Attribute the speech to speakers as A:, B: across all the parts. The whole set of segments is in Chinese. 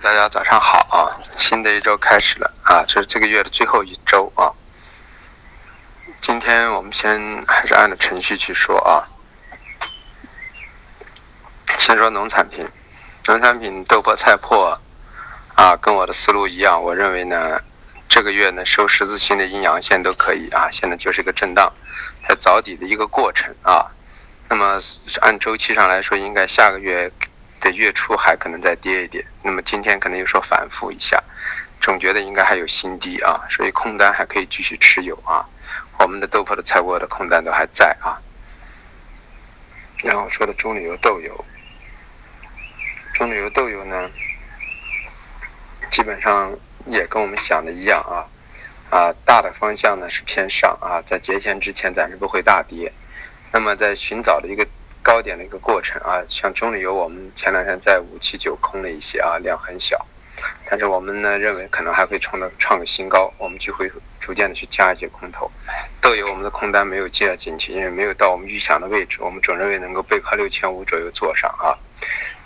A: 大家早上好啊！新的一周开始了啊，这是这个月的最后一周啊。今天我们先还是按照程序去说啊。先说农产品，农产品豆粕、菜粕啊，跟我的思路一样，我认为呢，这个月呢收十字星的阴阳线都可以啊。现在就是一个震荡，在找底的一个过程啊。那么按周期上来说，应该下个月。的月初还可能再跌一点，那么今天可能又说反复一下，总觉得应该还有新低啊，所以空单还可以继续持有啊。我们的豆粕的菜粕的空单都还在啊。然后说的中旅游豆油，中旅游豆油呢，基本上也跟我们想的一样啊，啊大的方向呢是偏上啊，在节前之前暂时不会大跌，那么在寻找的一个。高点的一个过程啊，像中旅游，我们前两天在五七九空了一些啊，量很小，但是我们呢认为可能还会创的创个新高，我们就会逐渐的去加一些空头。豆油我们的空单没有接进去，因为没有到我们预想的位置，我们总认为能够背靠六千五左右做上啊，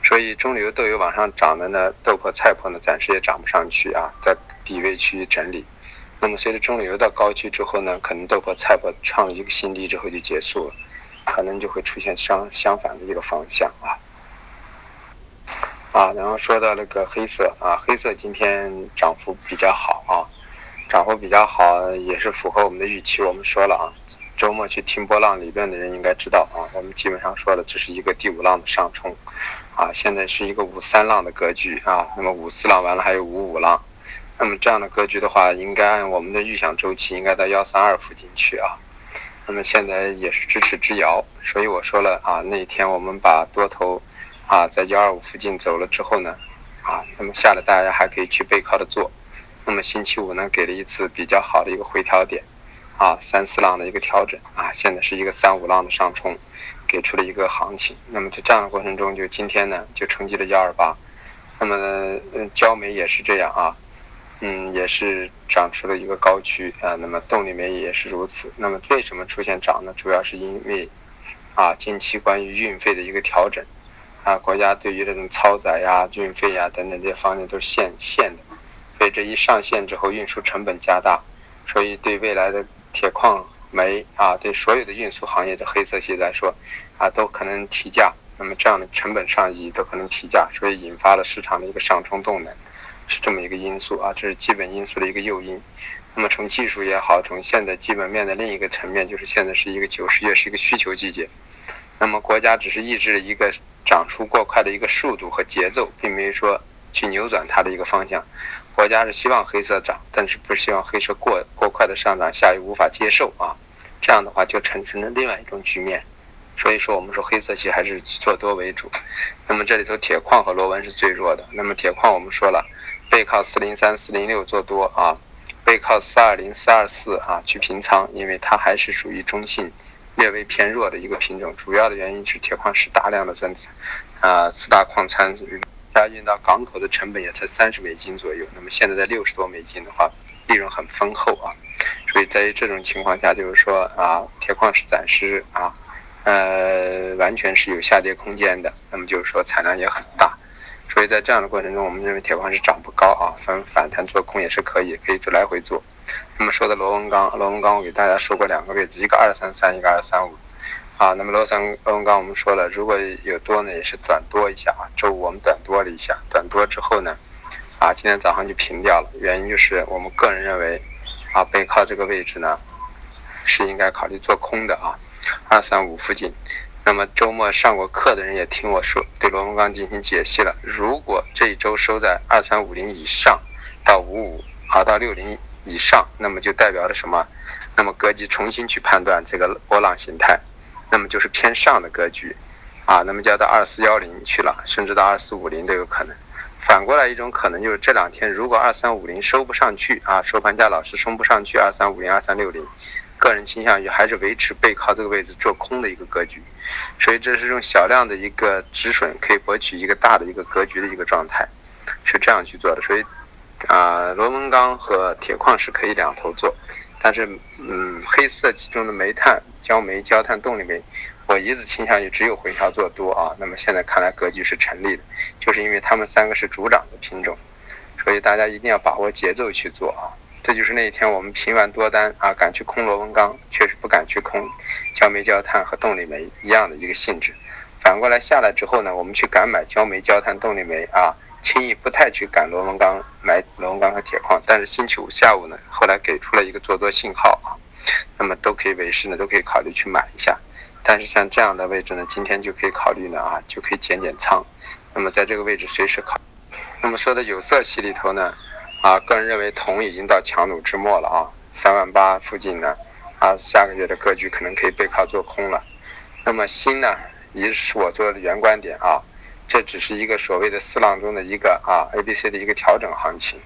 A: 所以中旅游豆油往上涨的呢，豆粕菜粕呢暂时也涨不上去啊，在底位区域整理。那么随着中旅游到高区之后呢，可能豆粕菜粕创了一个新低之后就结束了。可能就会出现相相反的一个方向啊啊，然后说到那个黑色啊，黑色今天涨幅比较好啊，涨幅比较好也是符合我们的预期。我们说了啊，周末去听波浪理论的人应该知道啊，我们基本上说了这是一个第五浪的上冲啊，现在是一个五三浪的格局啊，那么五四浪完了还有五五浪，那么这样的格局的话，应该按我们的预想周期应该到幺三二附近去啊。那么现在也是支持之遥，所以我说了啊，那天我们把多头啊在幺二五附近走了之后呢，啊，那么下来大家还可以去背靠的做。那么星期五呢给了一次比较好的一个回调点，啊，三四浪的一个调整啊，现在是一个三五浪的上冲，给出了一个行情。那么在这样的过程中，就今天呢就冲击了幺二八，那么，焦煤也是这样啊。嗯，也是涨出了一个高区啊，那么动力煤也是如此。那么为什么出现涨呢？主要是因为啊，近期关于运费的一个调整啊，国家对于这种超载呀、运费呀等等这些方面都是限限的，所以这一上线之后，运输成本加大，所以对未来的铁矿煤啊，对所有的运输行业的黑色系来说啊，都可能提价。那么这样的成本上移都可能提价，所以引发了市场的一个上冲动能。是这么一个因素啊，这是基本因素的一个诱因。那么从技术也好，从现在基本面的另一个层面，就是现在是一个九十月是一个需求季节。那么国家只是抑制了一个涨出过快的一个速度和节奏，并没有说去扭转它的一个方向。国家是希望黑色涨，但是不希望黑色过过快的上涨，下游无法接受啊。这样的话就产生了另外一种局面。所以说我们说黑色系还是做多为主。那么这里头铁矿和螺纹是最弱的。那么铁矿我们说了。背靠四零三、四零六做多啊，背靠四二零、四二四啊去平仓，因为它还是属于中性、略微偏弱的一个品种。主要的原因是铁矿石大量的增产，啊，四大矿产加运到港口的成本也才三十美金左右。那么现在在六十多美金的话，利润很丰厚啊。所以在于这种情况下，就是说啊，铁矿石暂时啊，呃，完全是有下跌空间的。那么就是说产量也很大。所以在这样的过程中，我们认为铁矿石涨不高啊，反反弹做空也是可以，可以做来回做。那么说的螺纹钢，螺纹钢我给大家说过两个位置，一个二三三，一个二三五。啊，那么螺三螺纹钢我们说了，如果有多呢，也是短多一下啊。周五我们短多了一下，短多之后呢，啊，今天早上就平掉了。原因就是我们个人认为，啊，背靠这个位置呢，是应该考虑做空的啊，二三五附近。那么周末上过课的人也听我说，对螺纹钢进行解析了。如果这一周收在二三五零以上到五五啊到六零以上，那么就代表着什么？那么格局重新去判断这个波浪形态，那么就是偏上的格局啊。那么就要到二四幺零去了，甚至到二四五零都有可能。反过来一种可能就是这两天如果二三五零收不上去啊，收盘价老是冲不上去二三五零二三六零。个人倾向于还是维持背靠这个位置做空的一个格局，所以这是用小量的一个止损可以博取一个大的一个格局的一个状态，是这样去做的。所以，啊，螺纹钢和铁矿石可以两头做，但是，嗯，黑色其中的煤炭、焦煤、焦炭动力煤，我一直倾向于只有回调做多啊。那么现在看来格局是成立的，就是因为他们三个是主涨的品种，所以大家一定要把握节奏去做啊。这就是那一天我们平完多单啊，敢去空螺纹钢，确实不敢去空焦煤、焦炭和动力煤一样的一个性质。反过来下来之后呢，我们去敢买焦煤、焦炭、动力煤啊，轻易不太去敢螺纹钢买螺纹钢和铁矿。但是星期五下午呢，后来给出了一个做多信号啊，那么都可以为师呢，都可以考虑去买一下。但是像这样的位置呢，今天就可以考虑呢啊，就可以减减仓。那么在这个位置随时考。那么说的有色系里头呢？啊，个人认为铜已经到强弩之末了啊，三万八附近呢，啊，下个月的格局可能可以背靠做空了。那么锌呢，也是我做的原观点啊，这只是一个所谓的四浪中的一个啊 A、B、C 的一个调整行情。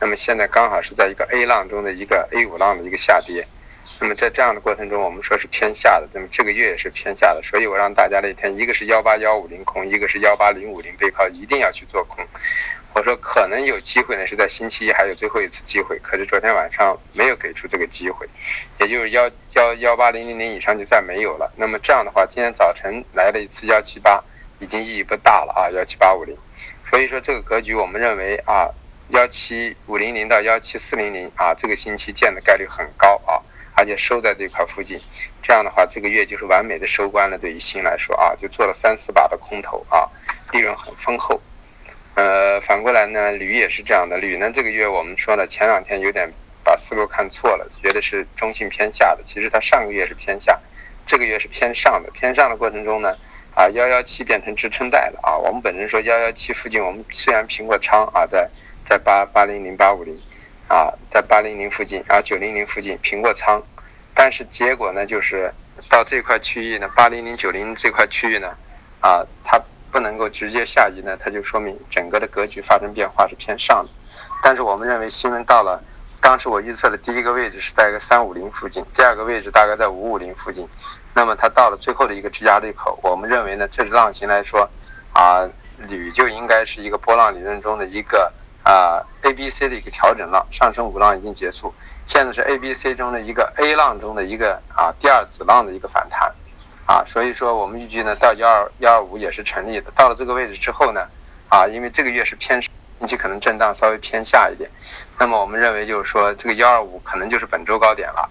A: 那么现在刚好是在一个 A 浪中的一个 A 五浪的一个下跌。那么在这样的过程中，我们说是偏下的，那么这个月也是偏下的，所以我让大家那天一个是幺八幺五零空，一个是幺八零五零背靠，一定要去做空。说可能有机会呢，是在星期一还有最后一次机会，可是昨天晚上没有给出这个机会，也就是幺幺幺八零零零以上就再没有了。那么这样的话，今天早晨来了一次幺七八，已经意义不大了啊，幺七八五零。所以说这个格局，我们认为啊，幺七五零零到幺七四零零啊，这个星期见的概率很高啊，而且收在这块附近。这样的话，这个月就是完美的收官了。对于新来说啊，就做了三四把的空头啊，利润很丰厚。呃，反过来呢，铝也是这样的。铝呢，这个月我们说了，前两天有点把思路看错了，觉得是中性偏下的。其实它上个月是偏下，这个月是偏上的。偏上的过程中呢，啊，幺幺七变成支撑带了啊。我们本身说幺幺七附近，我们虽然平过仓啊，在在八八零零八五零，啊，在八零零附近啊九零零附近平过仓，但是结果呢，就是到这块区域呢，八零零九零这块区域呢，啊，它。不能够直接下移呢，它就说明整个的格局发生变化是偏上的。但是我们认为新闻到了，当时我预测的第一个位置是在一个三五零附近，第二个位置大概在五五零附近。那么它到了最后的一个支压力口，我们认为呢，这浪形来说，啊，铝就应该是一个波浪理论中的一个啊 A B C 的一个调整浪，上升五浪已经结束，现在是 A B C 中的一个 A 浪中的一个啊第二子浪的一个反弹。啊，所以说我们预计呢，到幺二幺二五也是成立的。到了这个位置之后呢，啊，因为这个月是偏，近期可能震荡稍微偏下一点，那么我们认为就是说这个幺二五可能就是本周高点了，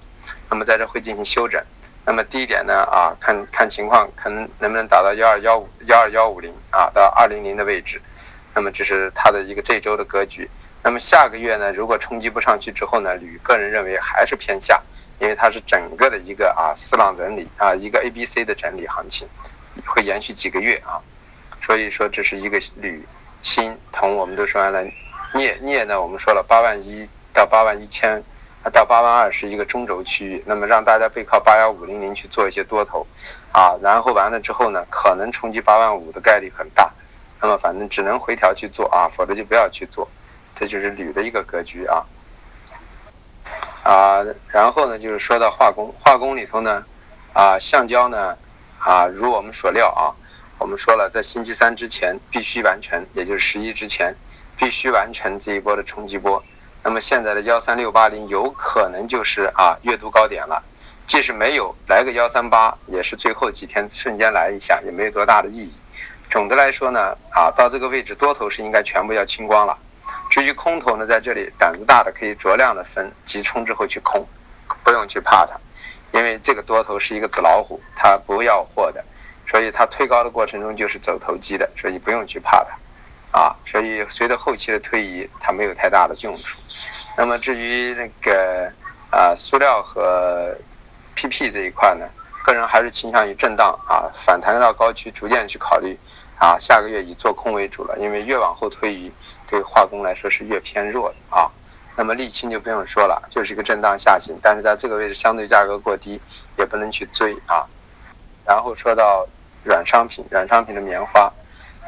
A: 那么在这会进行休整。那么低点呢，啊，看看情况，可能能不能达到幺二幺五幺二幺五零啊，到二零零的位置。那么这是它的一个这周的格局。那么下个月呢，如果冲击不上去之后呢，铝个人认为还是偏下。因为它是整个的一个啊四浪整理啊一个 A B C 的整理行情，会延续几个月啊，所以说这是一个铝、锌、铜，我们都说完了，镍镍呢我们说了八万一到八万一千，到八万二是一个中轴区域，那么让大家背靠八幺五零零去做一些多头，啊，然后完了之后呢，可能冲击八万五的概率很大，那么反正只能回调去做啊，否则就不要去做，这就是铝的一个格局啊。啊，然后呢，就是说到化工，化工里头呢，啊，橡胶呢，啊，如我们所料啊，我们说了，在星期三之前必须完成，也就是十一之前必须完成这一波的冲击波。那么现在的幺三六八零有可能就是啊月度高点了，即使没有来个幺三八，也是最后几天瞬间来一下，也没有多大的意义。总的来说呢，啊，到这个位置多头是应该全部要清光了。至于空头呢，在这里胆子大的可以酌量的分急冲之后去空，不用去怕它，因为这个多头是一个纸老虎，它不要货的，所以它推高的过程中就是走投机的，所以不用去怕它，啊，所以随着后期的推移，它没有太大的用处。那么至于那个啊塑料和 PP 这一块呢，个人还是倾向于震荡啊，反弹到高区逐渐去考虑，啊，下个月以做空为主了，因为越往后推移。对化工来说是越偏弱的啊，那么沥青就不用说了，就是一个震荡下行，但是在这个位置相对价格过低，也不能去追啊。然后说到软商品，软商品的棉花，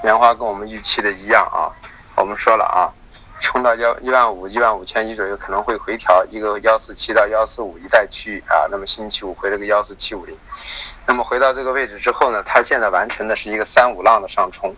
A: 棉花跟我们预期的一样啊，我们说了啊，冲到幺一万五、一万五千一左右可能会回调一个幺四七到幺四五一带区域啊，那么星期五回了个幺四七五零，那么回到这个位置之后呢，它现在完成的是一个三五浪的上冲。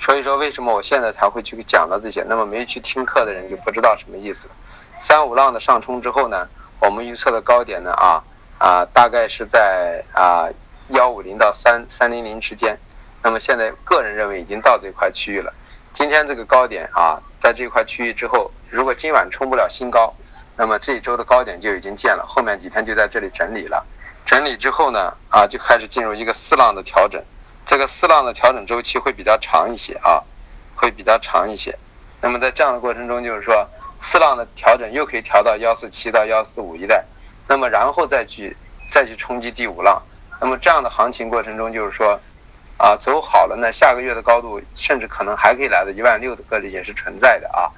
A: 所以说，为什么我现在才会去讲到这些？那么没去听课的人就不知道什么意思了。三五浪的上冲之后呢，我们预测的高点呢啊啊，大概是在啊幺五零到三三零零之间。那么现在个人认为已经到这块区域了。今天这个高点啊，在这块区域之后，如果今晚冲不了新高，那么这一周的高点就已经见了，后面几天就在这里整理了。整理之后呢，啊，就开始进入一个四浪的调整。这个四浪的调整周期会比较长一些啊，会比较长一些。那么在这样的过程中，就是说四浪的调整又可以调到幺四七到幺四五一带，那么然后再去再去冲击第五浪。那么这样的行情过程中，就是说。啊，走好了呢，下个月的高度甚至可能还可以来到一万六的个例也是存在的啊，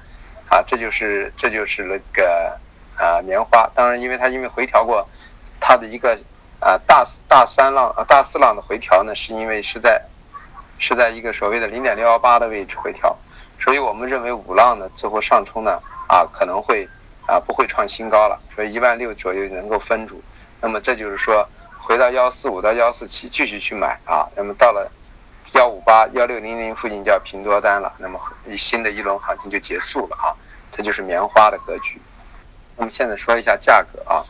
A: 啊，这就是这就是那个啊棉花，当然因为它因为回调过，它的一个啊大大三浪啊大四浪的回调呢，是因为是在是在一个所谓的零点六幺八的位置回调，所以我们认为五浪呢最后上冲呢啊可能会啊不会创新高了，所以一万六左右能够分住，那么这就是说。回到幺四五到幺四七继续去买啊，那么到了幺五八幺六零零附近就要平多单了，那么新的一轮行情就结束了啊，这就是棉花的格局。那么现在说一下价格啊，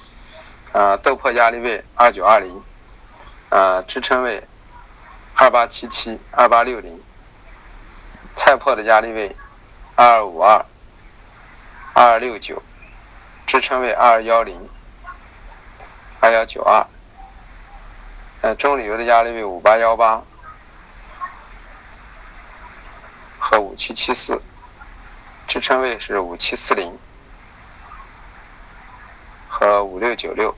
A: 呃，豆粕压力位二九二零，呃，支撑位二八七七二八六零，菜粕的压力位二二五二二二六九，支撑位二二幺零二幺九二。呃，中铝油的压力位五八幺八和五七七四，支撑位是五七四零和五六九六。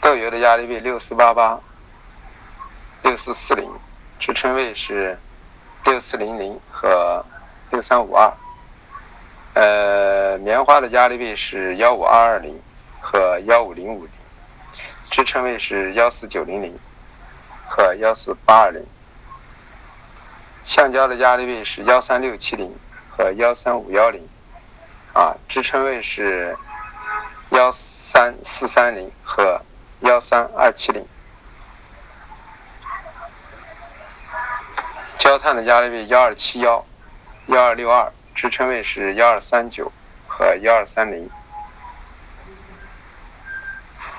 A: 豆油的压力位六四八八、六四四零，支撑位是六四零零和六三五二。呃，棉花的压力位是幺五二二零和幺五零五零，支撑位是幺四九零零。和幺四八二零，橡胶的压力位是幺三六七零和幺三五幺零，啊，支撑位是幺三四三零和幺三二七零。焦炭的压力位幺二七幺、幺二六二，支撑位是幺二三九和幺二三零。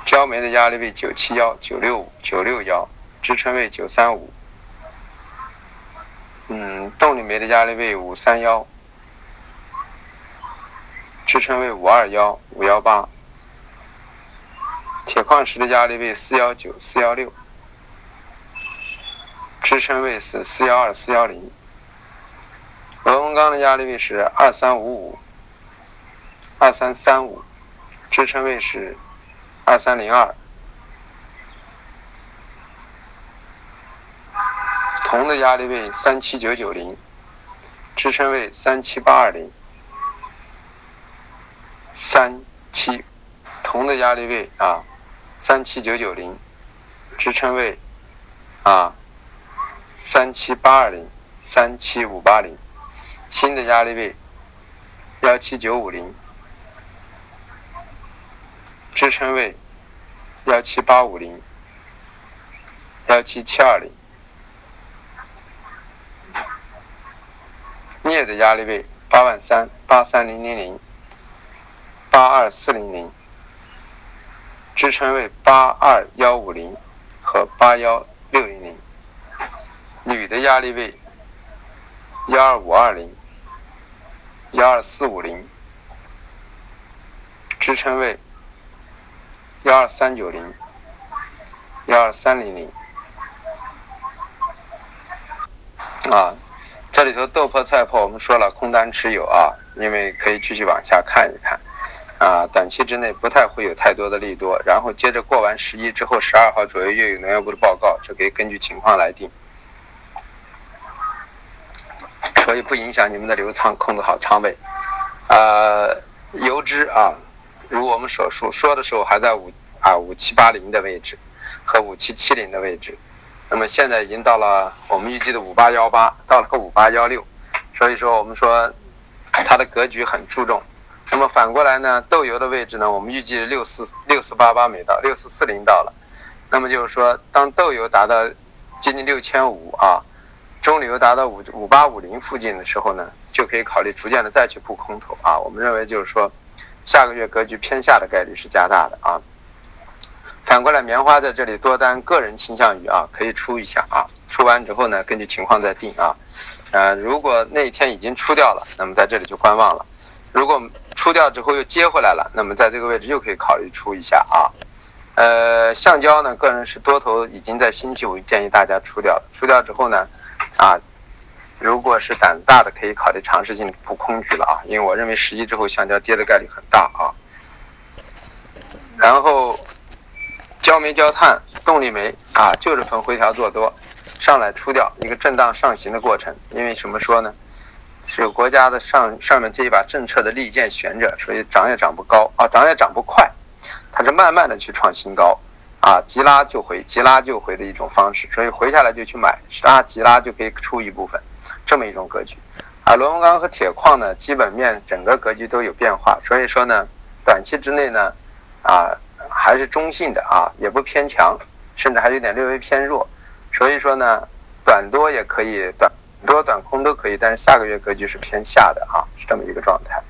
A: 焦煤的压力位九七幺、九六五、九六幺。支撑位九三五，嗯，动力煤的压力位五三幺，支撑位五二幺五幺八，铁矿石的压力位四幺九四幺六，支撑位是四幺二四幺零，螺纹钢的压力位是二三五五。二三三五，支撑位是二三零二。铜的压力位三七九九零，支撑位三七八二零，三七，铜的压力位啊，三七九九零，支撑位啊，三七八二零，三七五八零，锌的压力位幺七九五零，支撑位幺七八五零，幺七七二零。镍的压力位八万三八三零零零八二四零零，支撑位八二幺五零和八幺六零零。铝的压力位幺二五二零幺二四五零，支撑位幺二三九零幺二三零零。啊。这里头豆粕、菜粕，我们说了空单持有啊，因为可以继续往下看一看，啊，短期之内不太会有太多的利多，然后接着过完十一之后，十二号左右又有农业部的报告，这可以根据情况来定，所以不影响你们的流仓，控制好仓位。呃，油脂啊，如我们所说说的时候还在五啊五七八零的位置和五七七零的位置。那么现在已经到了我们预计的五八幺八，到了个五八幺六，所以说我们说它的格局很注重。那么反过来呢，豆油的位置呢，我们预计六四六四八八没到，六四四零到了。那么就是说，当豆油达到接近六千五啊，中流达到五五八五零附近的时候呢，就可以考虑逐渐的再去布空头啊。我们认为就是说，下个月格局偏下的概率是加大的啊。反过来，棉花在这里多单，个人倾向于啊，可以出一下啊，出完之后呢，根据情况再定啊。呃，如果那一天已经出掉了，那么在这里就观望了；如果出掉之后又接回来了，那么在这个位置又可以考虑出一下啊。呃，橡胶呢，个人是多头已经在星期五建议大家出掉了，出掉之后呢，啊，如果是胆子大的，可以考虑尝试性补空局了啊，因为我认为十一之后橡胶跌的概率很大啊。然后，焦煤、焦炭、动力煤啊，就是逢回调做多，上来出掉一个震荡上行的过程。因为什么说呢？是国家的上上面这一把政策的利剑悬着，所以涨也涨不高啊，涨也涨不快。它是慢慢的去创新高，啊，急拉就回，急拉就回的一种方式，所以回下来就去买，啊，急拉就可以出一部分，这么一种格局。啊，螺纹钢和铁矿呢，基本面整个格局都有变化，所以说呢，短期之内呢，啊，还是中性的啊，也不偏强，甚至还有点略微偏弱，所以说呢，短多也可以，短多短空都可以，但是下个月格局是偏下的啊，是这么一个状态。